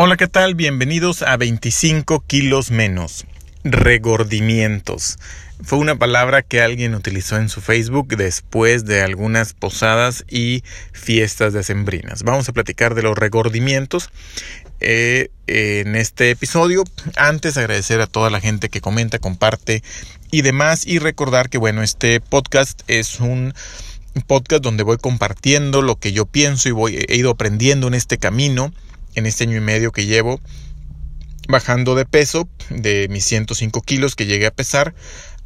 Hola, ¿qué tal? Bienvenidos a 25 kilos menos. Regordimientos. Fue una palabra que alguien utilizó en su Facebook después de algunas posadas y fiestas decembrinas. Vamos a platicar de los regordimientos eh, en este episodio. Antes agradecer a toda la gente que comenta, comparte y demás y recordar que bueno, este podcast es un podcast donde voy compartiendo lo que yo pienso y voy, he ido aprendiendo en este camino en este año y medio que llevo bajando de peso de mis 105 kilos que llegué a pesar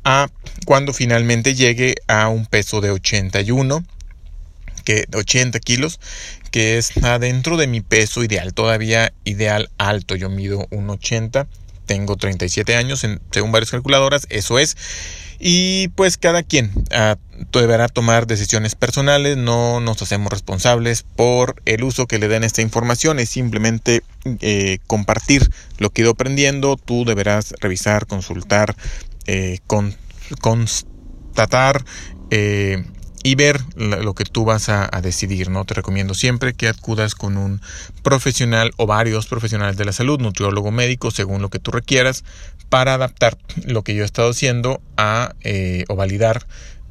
a cuando finalmente llegue a un peso de 81 que 80 kilos que es adentro de mi peso ideal todavía ideal alto. Yo mido 1,80 tengo 37 años según varias calculadoras eso es y pues cada quien ah, deberá tomar decisiones personales, no nos hacemos responsables por el uso que le den esta información, es simplemente eh, compartir lo que he ido aprendiendo, tú deberás revisar, consultar, eh, constatar, eh, y ver lo que tú vas a, decidir, ¿no? Te recomiendo siempre que acudas con un profesional o varios profesionales de la salud, nutriólogo médico, según lo que tú requieras, para adaptar lo que yo he estado haciendo a eh, o validar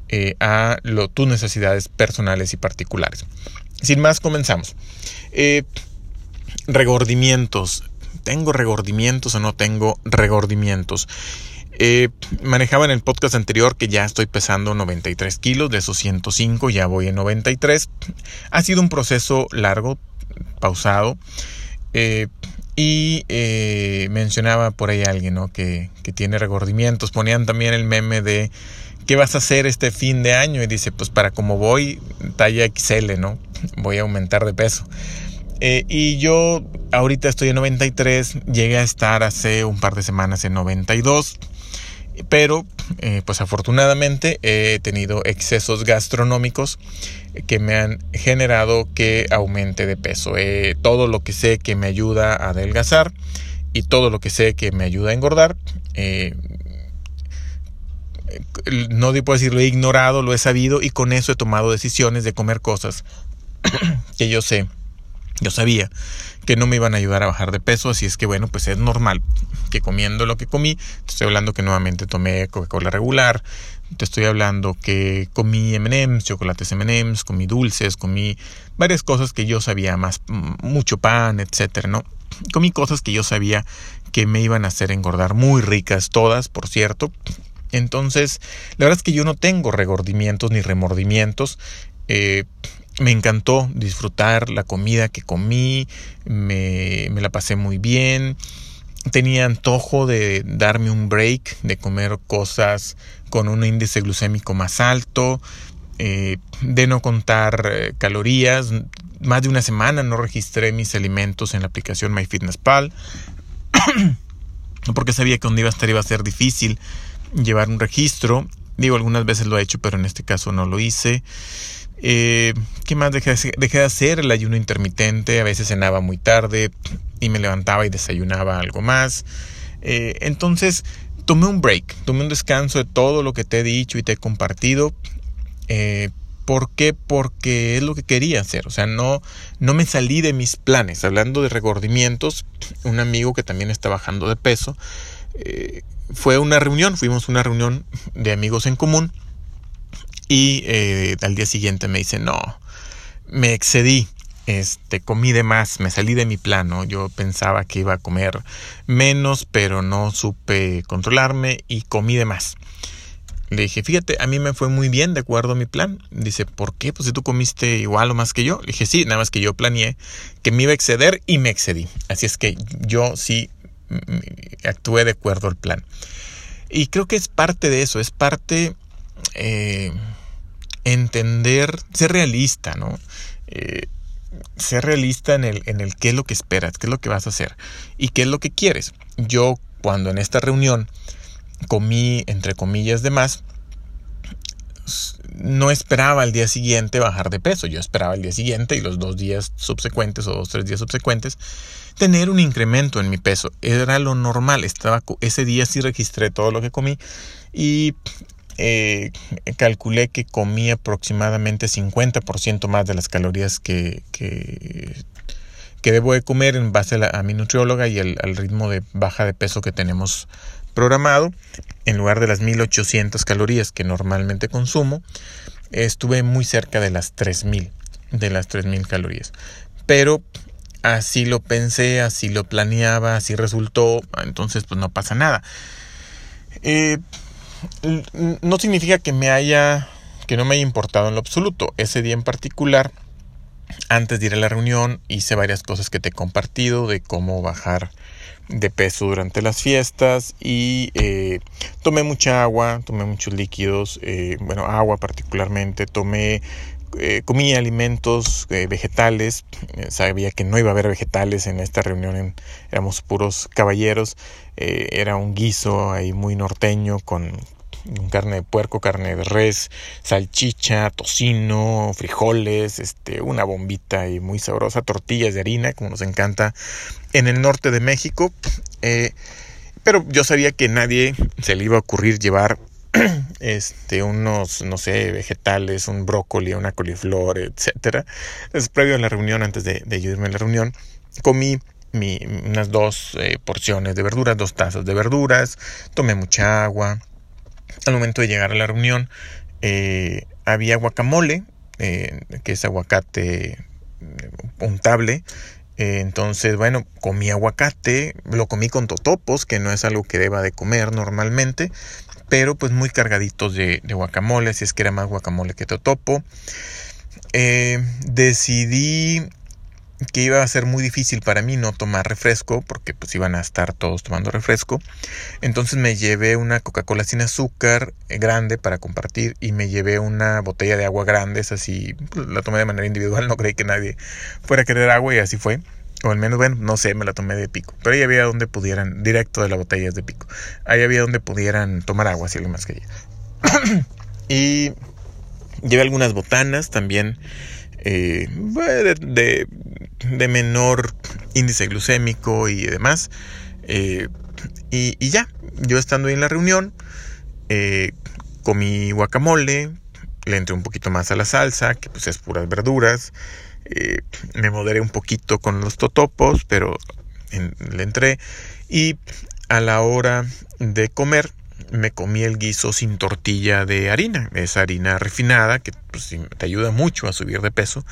eh, a lo, tus necesidades personales y particulares. Sin más, comenzamos. Eh, regordimientos. ¿Tengo regordimientos o no tengo regordimientos? Eh, manejaba en el podcast anterior que ya estoy pesando 93 kilos, de esos 105 ya voy en 93. Ha sido un proceso largo, pausado. Eh, y eh, mencionaba por ahí alguien que, que, tiene regordimientos. Ponían también el meme de ¿qué vas a hacer este fin de año? Y dice, pues para como voy, talla XL, ¿no? Voy a aumentar de peso. y yo ahorita estoy en 93, llegué a estar hace un par de semanas en 92 pero eh, pues afortunadamente he tenido excesos gastronómicos que me han generado que aumente de peso. Eh, todo lo que sé que me ayuda a adelgazar y todo lo que sé que me ayuda a engordar, eh, no puedo decir lo he ignorado, lo he sabido y con eso he tomado decisiones de comer cosas que yo sé, yo sabía que no me iban a ayudar a bajar de peso, así es que bueno, pues es normal que comiendo lo que comí, te estoy hablando que nuevamente tomé Coca-Cola regular, te estoy hablando que comí M&M's, chocolates M&M's, comí dulces, comí varias cosas que yo sabía más, mucho pan, etcétera, ¿no? Comí cosas que yo sabía que me iban a hacer engordar, muy ricas todas, por cierto. Entonces, la verdad es que yo no tengo regordimientos ni remordimientos. Eh, me encantó disfrutar la comida que comí, me, la pasé muy bien. Tenía antojo de darme un break, de comer cosas con un índice glucémico más alto, eh, de no contar eh, calorías. Más de una semana no registré mis alimentos en la aplicación MyFitnessPal, porque sabía que donde iba a estar iba a ser difícil llevar un registro. Digo, algunas veces lo he hecho, pero en este caso no lo hice. Eh, ¿Qué más dejé, de hacer? El ayuno intermitente, a veces cenaba muy tarde y me levantaba y desayunaba algo más. Eh, entonces tomé un break, tomé un descanso de todo lo que te he dicho y te he compartido. Eh, ¿Por qué? Porque es lo que quería hacer. O sea, no, no me salí de mis planes. Hablando de regordimientos, un amigo que también está bajando de peso, eh, fue una reunión, fuimos a una reunión de amigos en común y eh, al día siguiente me dice, no, me excedí, este, comí de más, me salí de mi plano. Yo pensaba que iba a comer menos, pero no supe controlarme y comí de más. Le dije, fíjate, a mí me fue muy bien de acuerdo a mi plan. Dice, ¿por qué? Pues si tú comiste igual o más que yo. Le dije, sí, nada más que yo planeé que me iba a exceder y me excedí. Así es que yo sí mm, mm, actué de acuerdo al plan. Y creo que es parte de eso, es parte... Eh, entender, ser realista, ¿no? Eh, ser realista en el, en el qué es lo que esperas, qué es lo que vas a hacer y qué es lo que quieres. Yo cuando en esta reunión comí, entre comillas, de más, no esperaba al día siguiente bajar de peso. Yo esperaba el día siguiente y los dos días subsecuentes o dos, tres días subsecuentes tener un incremento en mi peso. Era lo normal. Estaba, ese día sí registré todo lo que comí y eh, calculé que comí aproximadamente 50% más de las calorías que, que, debo de comer en base a, mi nutrióloga y al ritmo de baja de peso que tenemos programado, en lugar de las 1800 calorías que normalmente consumo, estuve muy cerca de las 3000, de las 3000 calorías. Pero así lo pensé, así lo planeaba, así resultó, entonces pues no pasa nada. Eh, no significa que me haya, que no me haya importado en lo absoluto. Ese día en particular, antes de ir a la reunión, hice varias cosas que te he compartido de cómo bajar de peso durante las fiestas y eh, tomé mucha agua, tomé muchos líquidos, eh, bueno, agua particularmente, tomé eh, comí alimentos vegetales, sabía que no iba a haber vegetales en esta reunión, éramos puros caballeros, era un guiso ahí muy norteño con carne de puerco, carne de res, salchicha, tocino, frijoles, este, una bombita y muy sabrosa, tortillas de harina, como nos encanta en el norte de México. Eh, pero yo sabía que nadie se le iba a ocurrir llevar este, unos, no sé, vegetales, un brócoli, una coliflor, etcétera. Entonces, previo a la reunión, antes de, irme a la reunión, comí unas dos eh, porciones de verduras, dos tazas de verduras, tomé mucha agua, al momento de llegar a la reunión eh, había guacamole, eh, que es aguacate eh, untable. entonces, bueno, comí aguacate, lo comí con totopos, que no es algo que deba de comer normalmente, pero pues muy cargaditos de, guacamole, si es que era más guacamole que totopo. decidí que iba a ser muy difícil para mí no tomar refresco porque pues iban a estar todos tomando refresco. Entonces me llevé una Coca-Cola sin azúcar eh, grande para compartir y me llevé una botella de agua grande, es así, pues, la tomé de manera individual, no creí que nadie fuera a querer agua y así fue. O al menos, bueno, no sé, me la tomé de pico. Pero ahí había donde pudieran, directo de la botella es de pico. Ahí había donde pudieran tomar agua, si algo más que y llevé algunas botanas también eh, de, de, menor índice glucémico y demás. Eh, y, ya, yo estando ahí en la reunión, eh, comí guacamole, le entré un poquito más a la salsa, que pues es puras verduras. Me moderé un poquito con los totopos, pero le entré. Y a la hora de comer, me comí el guiso sin tortilla de harina, esa harina refinada que pues, te ayuda mucho a subir de peso.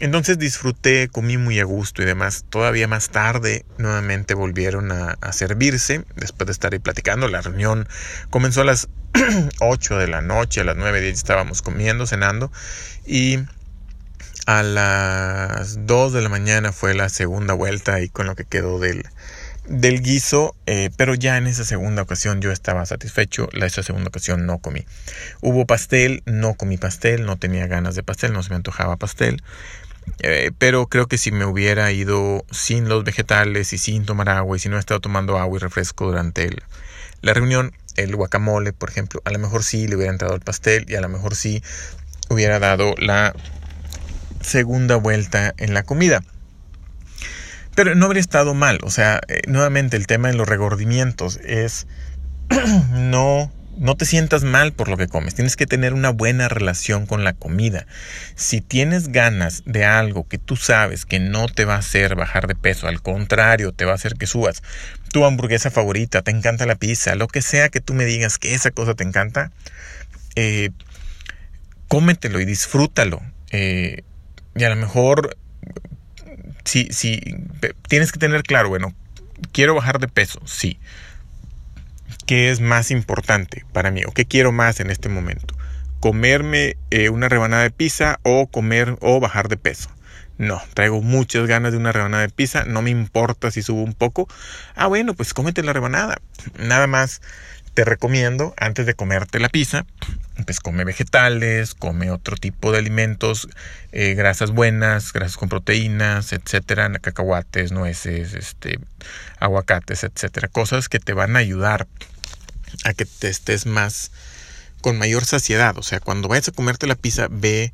Entonces disfruté, comí muy a gusto y demás. Todavía más tarde nuevamente volvieron a, servirse, después de estar ahí platicando. La reunión comenzó a las 8 de la noche, a las 9 estábamos comiendo, cenando y a las 2 de la mañana fue la segunda vuelta y con lo que quedó del, del guiso, eh, pero ya en esa segunda ocasión yo estaba satisfecho, la esa segunda ocasión no comí. Hubo pastel, no comí pastel, no tenía ganas de pastel, no se me antojaba pastel, eh, pero creo que si me hubiera ido sin los vegetales y sin tomar agua y si no he estado tomando agua y refresco durante la reunión, el guacamole, por ejemplo, a lo mejor sí le hubiera entrado el pastel y a lo mejor sí hubiera dado la segunda vuelta en la comida. Pero no habría estado mal. O sea, eh, nuevamente el tema de los regordimientos es no, no te sientas mal por lo que comes. Tienes que tener una buena relación con la comida. Si tienes ganas de algo que tú sabes que no te va a hacer bajar de peso, al contrario, te va a hacer que subas tu hamburguesa favorita, te encanta la pizza, lo que sea que tú me digas que esa cosa te encanta, eh, cómetelo y disfrútalo. Eh, y a lo mejor si, si tienes que tener claro, bueno, quiero bajar de peso, sí. ¿Qué es más importante para mí o qué quiero más en este momento? ¿Comerme eh, una rebanada de pizza o comer o bajar de peso? No, traigo muchas ganas de una rebanada de pizza, no me importa si subo un poco. Ah, bueno, pues cómete la rebanada. Nada más te recomiendo, antes de comerte la pizza, pues come vegetales, come otro tipo de alimentos, eh, grasas buenas, grasas con proteínas, etcétera, cacahuates, nueces, este, aguacates, etcétera, cosas que te van a ayudar a que te estés más con mayor saciedad, o sea, cuando vayas a comerte la pizza, ve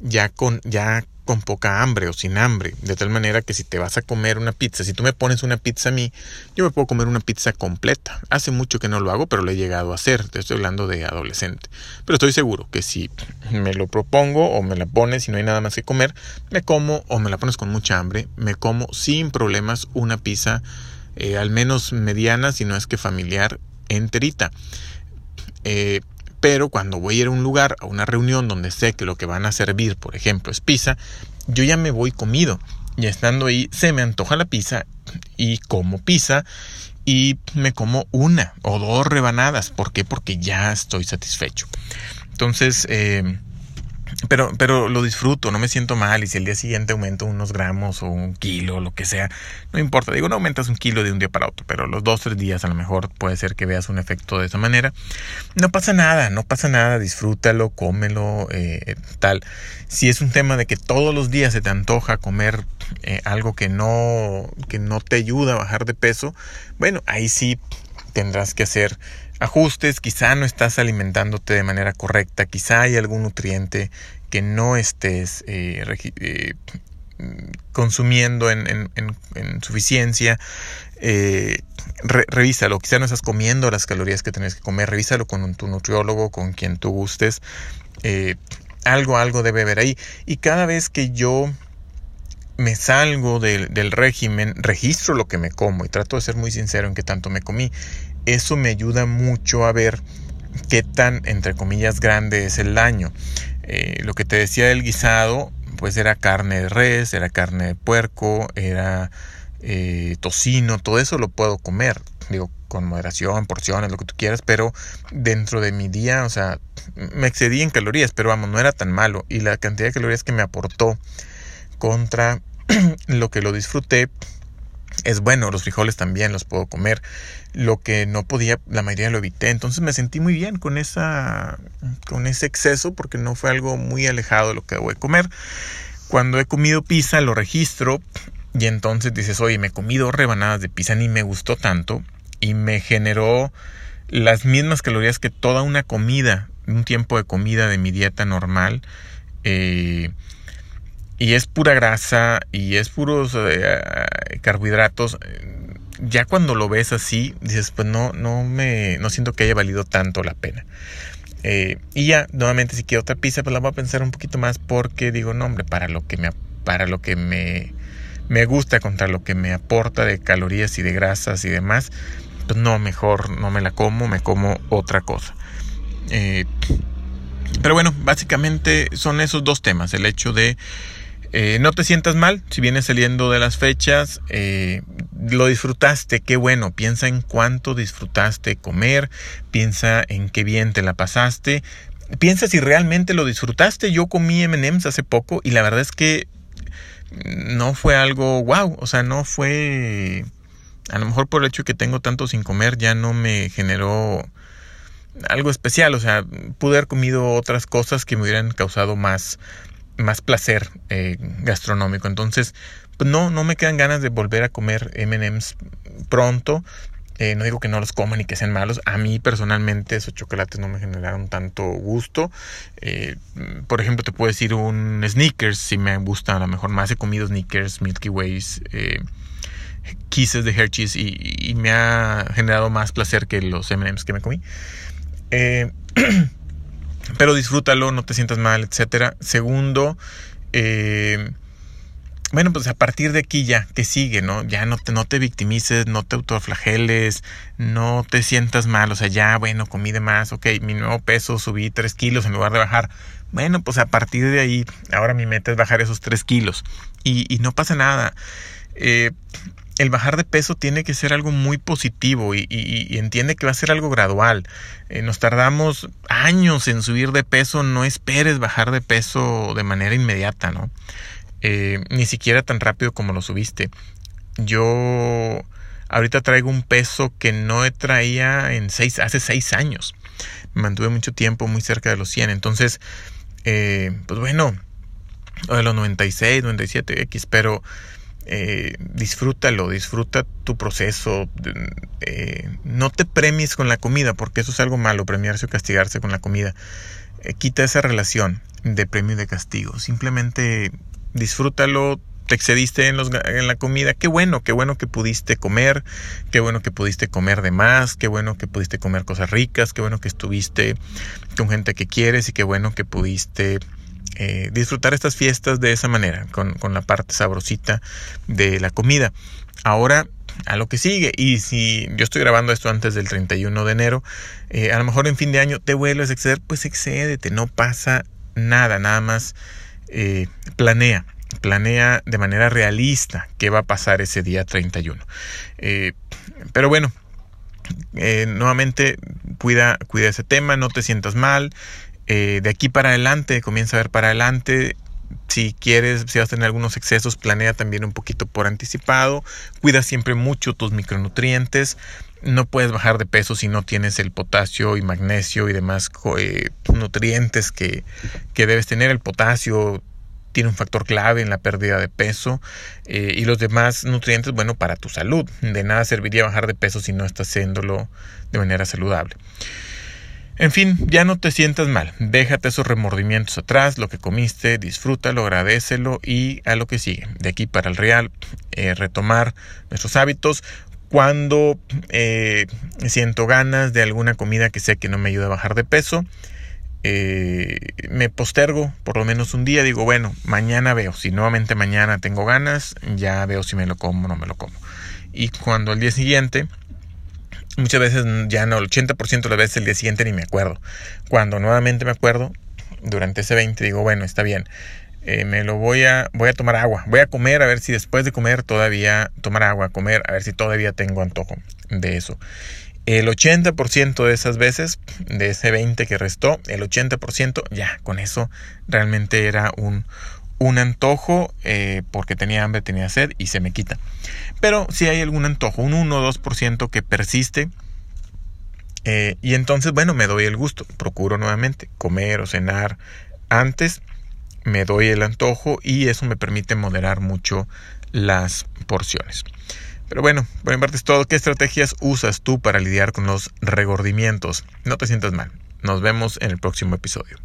ya con ya con poca hambre o sin hambre, de tal manera que si te vas a comer una pizza, si tú me pones una pizza a mí, yo me puedo comer una pizza completa. Hace mucho que no lo hago, pero lo he llegado a hacer, te estoy hablando de adolescente. Pero estoy seguro que si me lo propongo o me la pones y no hay nada más que comer, me como o me la pones con mucha hambre, me como sin problemas una pizza eh, al menos mediana, si no es que familiar, enterita. Eh, pero cuando voy a ir a un lugar, a una reunión donde sé que lo que van a servir, por ejemplo, es pizza, yo ya me voy comido. Y estando ahí, se me antoja la pizza y como pizza y me como una o dos rebanadas. ¿Por qué? Porque ya estoy satisfecho. Entonces, eh, pero, pero lo disfruto, no me siento mal. Y si el día siguiente aumento unos gramos o un kilo, lo que sea, no importa. Digo, no aumentas un kilo de un día para otro, pero los dos, tres días a lo mejor puede ser que veas un efecto de esa manera. No pasa nada, no pasa nada, disfrútalo, cómelo, eh, tal. Si es un tema de que todos los días se te antoja comer eh, algo que no, que no te ayuda a bajar de peso, bueno, ahí sí tendrás que hacer ajustes, quizá no estás alimentándote de manera correcta, quizá hay algún nutriente que no estés eh, eh, consumiendo en, suficiencia. Eh, revísalo, quizá no estás comiendo las calorías que tienes que comer, revísalo con tu nutriólogo, con quien tú gustes. algo, algo debe haber ahí. Y cada vez que yo me salgo del régimen, registro lo que me como y trato de ser muy sincero en qué tanto me comí eso me ayuda mucho a ver qué tan, entre comillas, grande es el daño. Eh, lo que te decía del guisado, pues era carne de res, era carne de puerco, era eh, tocino, todo eso lo puedo comer. Digo, con moderación, porciones, lo que tú quieras, pero dentro de mi día, o sea, me excedí en calorías, pero vamos, no era tan malo. Y la cantidad de calorías que me aportó contra lo que lo disfruté, es bueno, los frijoles también los puedo comer. Lo que no podía, la mayoría lo evité. Entonces me sentí muy bien con esa con ese exceso porque no fue algo muy alejado de lo que debo de comer. Cuando he comido pizza lo registro y entonces dices, "Oye, me comí dos rebanadas de pizza ni me gustó tanto y me generó las mismas calorías que toda una comida, un tiempo de comida de mi dieta normal." Eh, y es pura grasa y es puros eh, carbohidratos, ya cuando lo ves así, dices, pues no, no me, no siento que haya valido tanto la pena. Eh, y ya, nuevamente, si quiero otra pizza, pues la voy a pensar un poquito más porque digo, no, hombre, para lo que me, para lo que me, me gusta, contra lo que me aporta de calorías y de grasas y demás, pues no, mejor no me la como, me como otra cosa. Eh, pero bueno, básicamente son esos dos temas, el hecho de eh, no te sientas mal si vienes saliendo de las fechas, eh, lo disfrutaste, qué bueno, piensa en cuánto disfrutaste comer, piensa en qué bien te la pasaste, piensa si realmente lo disfrutaste. Yo comí MMs hace poco y la verdad es que no fue algo wow, o sea, no fue... A lo mejor por el hecho de que tengo tanto sin comer ya no me generó algo especial, o sea, pude haber comido otras cosas que me hubieran causado más, más placer eh, gastronómico. Entonces, pues no, no me quedan ganas de volver a comer MMs pronto. Eh, no digo que no los coman y que sean malos. A mí personalmente esos chocolates no me generaron tanto gusto. Eh, por ejemplo, te puedo decir un Snickers, si me gusta a lo mejor más. He comido Snickers, Milky Ways, Kisses de Hershey's y, y, me ha generado más placer que los MMs que me comí. pero disfrútalo, no te sientas mal, etcétera. Segundo, eh, bueno, pues a partir de aquí ya, que sigue, ¿no? Ya no te, no te victimices, no te autoflageles, no te sientas mal, o sea, ya, bueno, comí de más, ok, mi nuevo peso subí 3 kilos en lugar de bajar. Bueno, pues a partir de ahí, ahora mi meta es bajar esos 3 kilos y, y no pasa nada. Eh, el bajar de peso tiene que ser algo muy positivo y, entiende que va a ser algo gradual. Eh, nos tardamos años en subir de peso, no esperes bajar de peso de manera inmediata, ¿no? Eh, ni siquiera tan rápido como lo subiste. Yo ahorita traigo un peso que no traía en seis, hace seis años. Me mantuve mucho tiempo muy cerca de los 100. Entonces, eh, pues bueno, o de los 96, 97 X, pero eh, disfrútalo, disfruta tu proceso. Eh, no te premies con la comida, porque eso es algo malo, premiarse o castigarse con la comida. Eh, quita esa relación de premio y de castigo. Simplemente disfrútalo, te excediste en, los, en la comida, qué bueno, qué bueno que pudiste comer, qué bueno que pudiste comer de más, qué bueno que pudiste comer cosas ricas, qué bueno que estuviste con gente que quieres y qué bueno que pudiste eh, disfrutar estas fiestas de esa manera, con, con la parte sabrosita de la comida. Ahora a lo que sigue. Y si yo estoy grabando esto antes del 31 de enero, eh, a lo mejor en fin de año te vuelves a exceder, pues excédete, no pasa nada, nada más eh, planea. Planea de manera realista qué va a pasar ese día 31. Eh, pero bueno, nuevamente cuida, cuida ese tema, no te sientas mal. De aquí para adelante, comienza a ver para adelante si quieres, si vas a tener algunos excesos, planea también un poquito por anticipado. Cuida siempre mucho tus micronutrientes. No puedes bajar de peso si no tienes el potasio y magnesio y demás eh, nutrientes que, que debes tener. El potasio tiene un factor clave en la pérdida de peso eh, y los demás nutrientes, bueno, para tu salud. De nada serviría bajar de peso si no estás haciéndolo de manera saludable. En fin, ya no te sientas mal, déjate esos remordimientos atrás, lo que comiste, disfrútalo, agradecelo y a lo que sigue. De aquí para el real, eh, retomar nuestros hábitos. Cuando eh, siento ganas de alguna comida que sé que no me ayuda a bajar de peso, eh, me postergo por lo menos un día, digo, bueno, mañana veo, si nuevamente mañana tengo ganas, ya veo si me lo como o no me lo como. Y cuando al día siguiente Muchas veces ya no, el 80% de las veces el día siguiente ni me acuerdo. Cuando nuevamente me acuerdo, durante ese 20 digo, bueno, está bien, eh, me lo voy a, voy a tomar agua, voy a comer a ver si después de comer todavía, tomar agua, comer, a ver si todavía tengo antojo de eso. El 80% de esas veces, de ese 20 que restó, el 80% ya, con eso realmente era un, un antojo eh, porque tenía hambre, tenía sed y se me quita. Pero si hay algún antojo, un 1 o 2% que persiste, eh, y entonces, bueno, me doy el gusto. Procuro nuevamente comer o cenar antes, me doy el antojo y eso me permite moderar mucho las porciones. Pero bueno, por mi parte es todo. ¿Qué estrategias usas tú para lidiar con los regordimientos? No te sientas mal. Nos vemos en el próximo episodio.